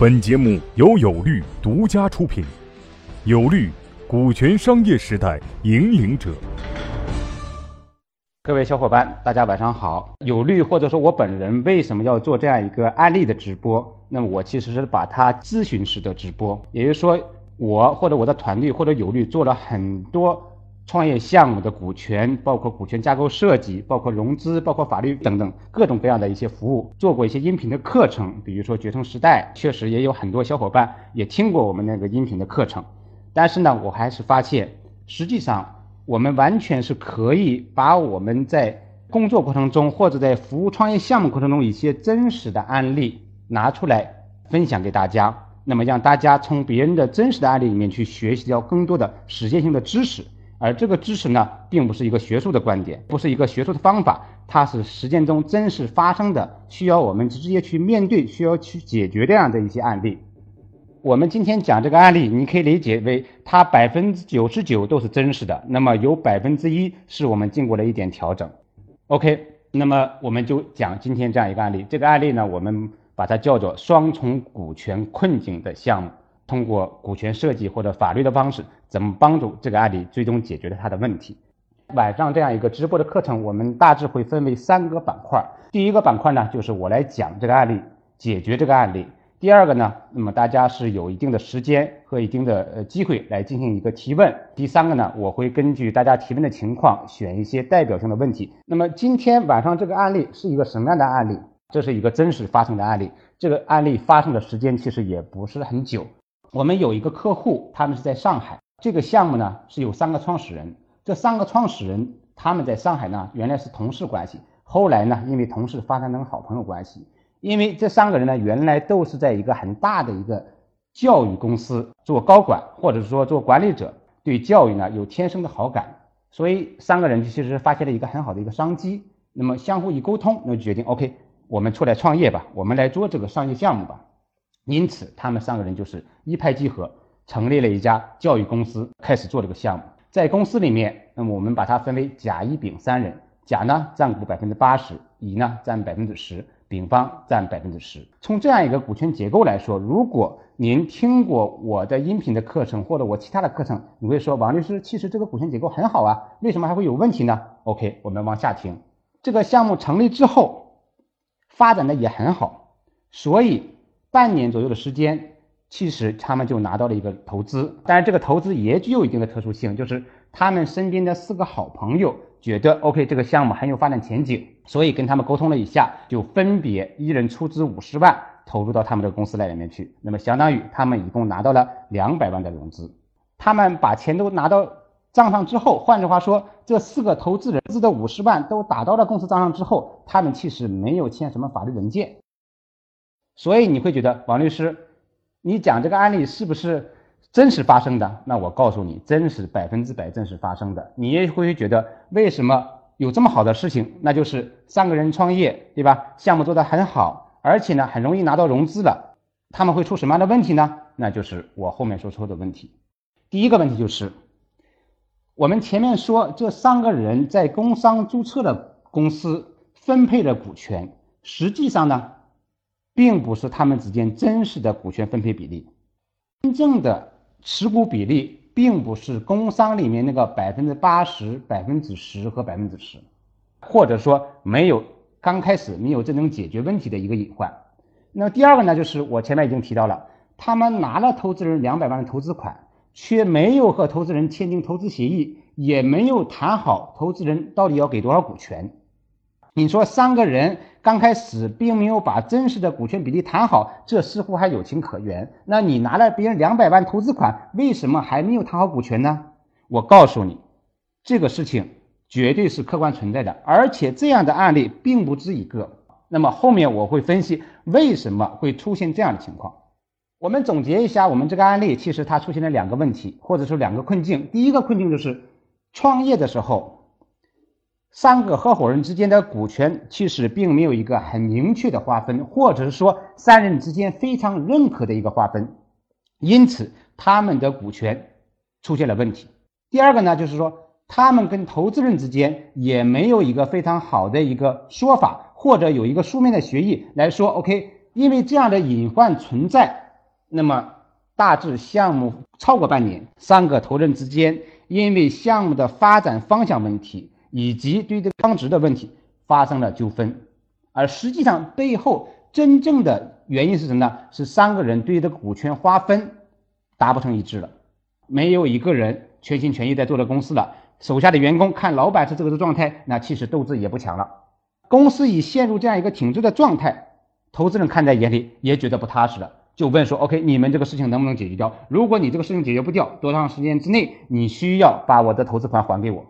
本节目由有律独家出品，有律，股权商业时代引领者。各位小伙伴，大家晚上好。有律或者说我本人为什么要做这样一个案例的直播？那么我其实是把它咨询式的直播，也就是说，我或者我的团队或者有律做了很多。创业项目的股权，包括股权架构设计，包括融资，包括法律等等各种各样的一些服务，做过一些音频的课程，比如说决胜时代，确实也有很多小伙伴也听过我们那个音频的课程。但是呢，我还是发现，实际上我们完全是可以把我们在工作过程中或者在服务创业项目过程中一些真实的案例拿出来分享给大家，那么让大家从别人的真实的案例里面去学习到更多的实践性的知识。而这个知识呢，并不是一个学术的观点，不是一个学术的方法，它是实践中真实发生的，需要我们直接去面对、需要去解决这样的一些案例。我们今天讲这个案例，你可以理解为它百分之九十九都是真实的，那么有百分之一是我们经过了一点调整。OK，那么我们就讲今天这样一个案例。这个案例呢，我们把它叫做双重股权困境的项目。通过股权设计或者法律的方式，怎么帮助这个案例最终解决了他的问题？晚上这样一个直播的课程，我们大致会分为三个板块。第一个板块呢，就是我来讲这个案例，解决这个案例。第二个呢，那么大家是有一定的时间和一定的呃机会来进行一个提问。第三个呢，我会根据大家提问的情况，选一些代表性的问题。那么今天晚上这个案例是一个什么样的案例？这是一个真实发生的案例。这个案例发生的时间其实也不是很久。我们有一个客户，他们是在上海。这个项目呢是有三个创始人，这三个创始人他们在上海呢原来是同事关系，后来呢因为同事发展成好朋友关系。因为这三个人呢原来都是在一个很大的一个教育公司做高管，或者说做管理者，对教育呢有天生的好感，所以三个人其实发现了一个很好的一个商机。那么相互一沟通，那就决定 OK，我们出来创业吧，我们来做这个商业项目吧。因此，他们三个人就是一拍即合，成立了一家教育公司，开始做这个项目。在公司里面，那么我们把它分为甲、乙、丙三人。甲呢占股百分之八十，乙呢占百分之十，丙方占百分之十。从这样一个股权结构来说，如果您听过我的音频的课程或者我其他的课程，你会说王律师，其实这个股权结构很好啊，为什么还会有问题呢？OK，我们往下听。这个项目成立之后，发展的也很好，所以。半年左右的时间，其实他们就拿到了一个投资，但是这个投资也具有一定的特殊性，就是他们身边的四个好朋友觉得 OK 这个项目很有发展前景，所以跟他们沟通了一下，就分别一人出资五十万投入到他们的公司来里面去，那么相当于他们一共拿到了两百万的融资。他们把钱都拿到账上之后，换句话说，这四个投资人资的五十万都打到了公司账上之后，他们其实没有签什么法律文件。所以你会觉得王律师，你讲这个案例是不是真实发生的？那我告诉你，真实百分之百真实发生的。你也会觉得为什么有这么好的事情？那就是三个人创业，对吧？项目做得很好，而且呢很容易拿到融资了。他们会出什么样的问题呢？那就是我后面说出的问题。第一个问题就是，我们前面说这三个人在工商注册的公司分配的股权，实际上呢？并不是他们之间真实的股权分配比例，真正的持股比例并不是工商里面那个百分之八十、百分之十和百分之十，或者说没有刚开始没有真正解决问题的一个隐患。那第二个呢，就是我前面已经提到了，他们拿了投资人两百万的投资款，却没有和投资人签订投资协议，也没有谈好投资人到底要给多少股权。你说三个人刚开始并没有把真实的股权比例谈好，这似乎还有情可原。那你拿了别人两百万投资款，为什么还没有谈好股权呢？我告诉你，这个事情绝对是客观存在的，而且这样的案例并不止一个。那么后面我会分析为什么会出现这样的情况。我们总结一下，我们这个案例其实它出现了两个问题，或者说两个困境。第一个困境就是创业的时候。三个合伙人之间的股权其实并没有一个很明确的划分，或者是说三人之间非常认可的一个划分，因此他们的股权出现了问题。第二个呢，就是说他们跟投资人之间也没有一个非常好的一个说法，或者有一个书面的协议来说，OK，因为这样的隐患存在，那么大致项目超过半年，三个投资人之间因为项目的发展方向问题以及对这个仓值的问题发生了纠纷，而实际上背后真正的原因是什么呢？是三个人对这个股权划分达不成一致了，没有一个人全心全意在做这公司了，手下的员工看老板是这个状态，那其实斗志也不强了，公司已陷入这样一个停滞的状态。投资人看在眼里也觉得不踏实了，就问说：“OK，你们这个事情能不能解决掉？如果你这个事情解决不掉，多长时间之内你需要把我的投资款还给我？”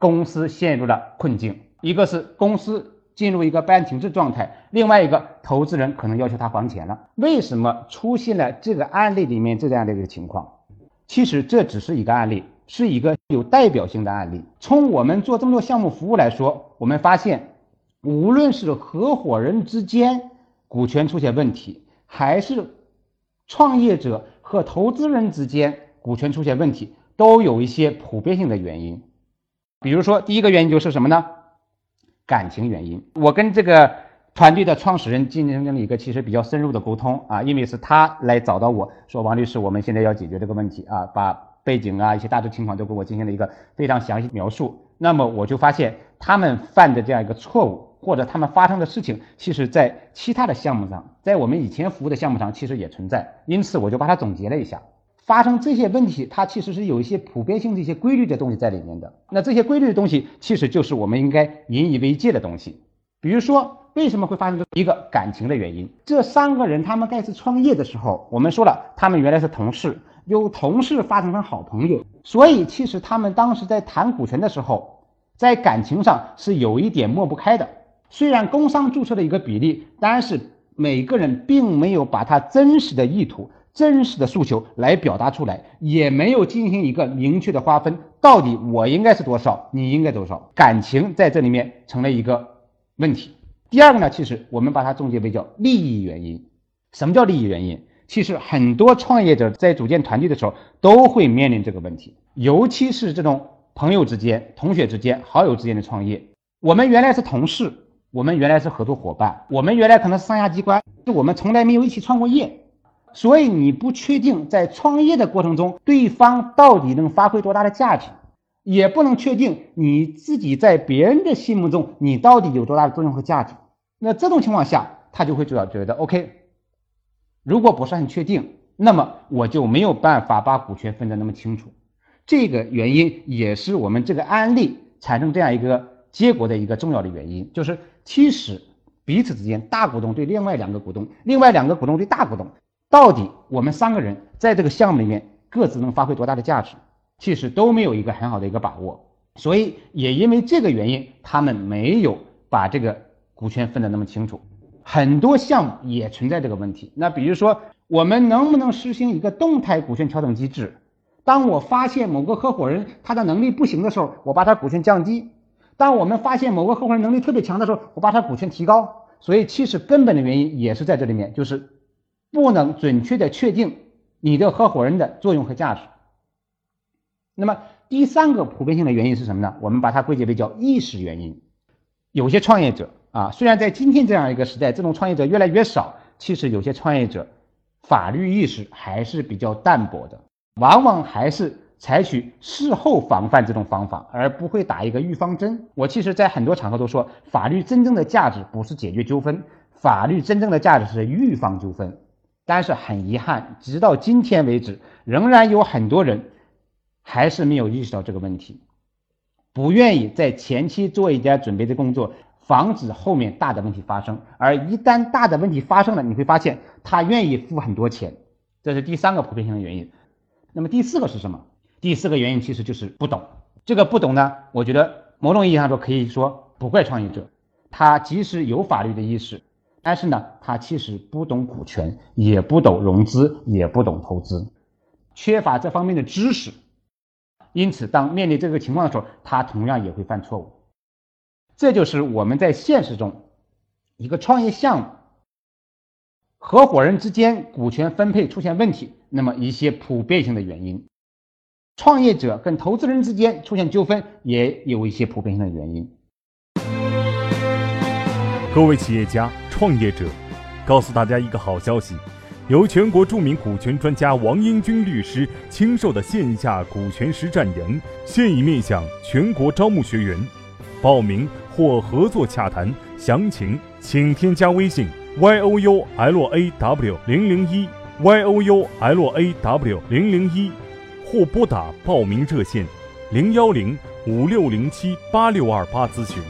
公司陷入了困境，一个是公司进入一个半停滞状态，另外一个投资人可能要求他还钱了。为什么出现了这个案例里面这样的一个情况？其实这只是一个案例，是一个有代表性的案例。从我们做这么多项目服务来说，我们发现，无论是合伙人之间，股权出现问题，还是创业者和投资人之间股权出现问题，都有一些普遍性的原因。比如说，第一个原因就是什么呢？感情原因。我跟这个团队的创始人进行了一个其实比较深入的沟通啊，因为是他来找到我说，王律师，我们现在要解决这个问题啊，把背景啊一些大致情况都给我进行了一个非常详细描述。那么我就发现他们犯的这样一个错误。或者他们发生的事情，其实在其他的项目上，在我们以前服务的项目上，其实也存在。因此，我就把它总结了一下，发生这些问题，它其实是有一些普遍性的一些规律的东西在里面的。那这些规律的东西，其实就是我们应该引以为戒的东西。比如说，为什么会发生这一个感情的原因？这三个人他们开始创业的时候，我们说了，他们原来是同事，由同事发展成好朋友，所以其实他们当时在谈股权的时候，在感情上是有一点抹不开的。虽然工商注册的一个比例，但是每个人并没有把他真实的意图、真实的诉求来表达出来，也没有进行一个明确的划分，到底我应该是多少，你应该多少，感情在这里面成了一个问题。第二个呢，其实我们把它总结为叫利益原因。什么叫利益原因？其实很多创业者在组建团队的时候都会面临这个问题，尤其是这种朋友之间、同学之间、好友之间的创业，我们原来是同事。我们原来是合作伙伴，我们原来可能是上下机关，就我们从来没有一起创过业，所以你不确定在创业的过程中，对方到底能发挥多大的价值，也不能确定你自己在别人的心目中你到底有多大的作用和价值。那这种情况下，他就会主要觉得，OK，如果不是很确定，那么我就没有办法把股权分得那么清楚。这个原因也是我们这个案例产生这样一个。结果的一个重要的原因就是，其实彼此之间，大股东对另外两个股东，另外两个股东对大股东，到底我们三个人在这个项目里面各自能发挥多大的价值，其实都没有一个很好的一个把握。所以也因为这个原因，他们没有把这个股权分得那么清楚。很多项目也存在这个问题。那比如说，我们能不能实行一个动态股权调整机制？当我发现某个合伙人他的能力不行的时候，我把他股权降低。当我们发现某个合伙人能力特别强的时候，我把他股权提高。所以其实根本的原因也是在这里面，就是不能准确的确定你的合伙人的作用和价值。那么第三个普遍性的原因是什么呢？我们把它归结为叫意识原因。有些创业者啊，虽然在今天这样一个时代，这种创业者越来越少，其实有些创业者法律意识还是比较淡薄的，往往还是。采取事后防范这种方法，而不会打一个预防针。我其实，在很多场合都说，法律真正的价值不是解决纠纷，法律真正的价值是预防纠纷。但是很遗憾，直到今天为止，仍然有很多人还是没有意识到这个问题，不愿意在前期做一点准备的工作，防止后面大的问题发生。而一旦大的问题发生了，你会发现他愿意付很多钱，这是第三个普遍性的原因。那么第四个是什么？第四个原因其实就是不懂，这个不懂呢，我觉得某种意义上说可以说不怪创业者，他即使有法律的意识，但是呢，他其实不懂股权，也不懂融资，也不懂投资，缺乏这方面的知识，因此当面临这个情况的时候，他同样也会犯错误。这就是我们在现实中一个创业项目，合伙人之间股权分配出现问题，那么一些普遍性的原因。创业者跟投资人之间出现纠纷，也有一些普遍性的原因。各位企业家、创业者，告诉大家一个好消息：由全国著名股权专家王英军律师亲授的线下股权实战营，现已面向全国招募学员。报名或合作洽谈详情，请添加微信 y o u l a w 零零一 y o u l a w 零零一，或拨打报名热线零幺零五六零七八六二八咨询。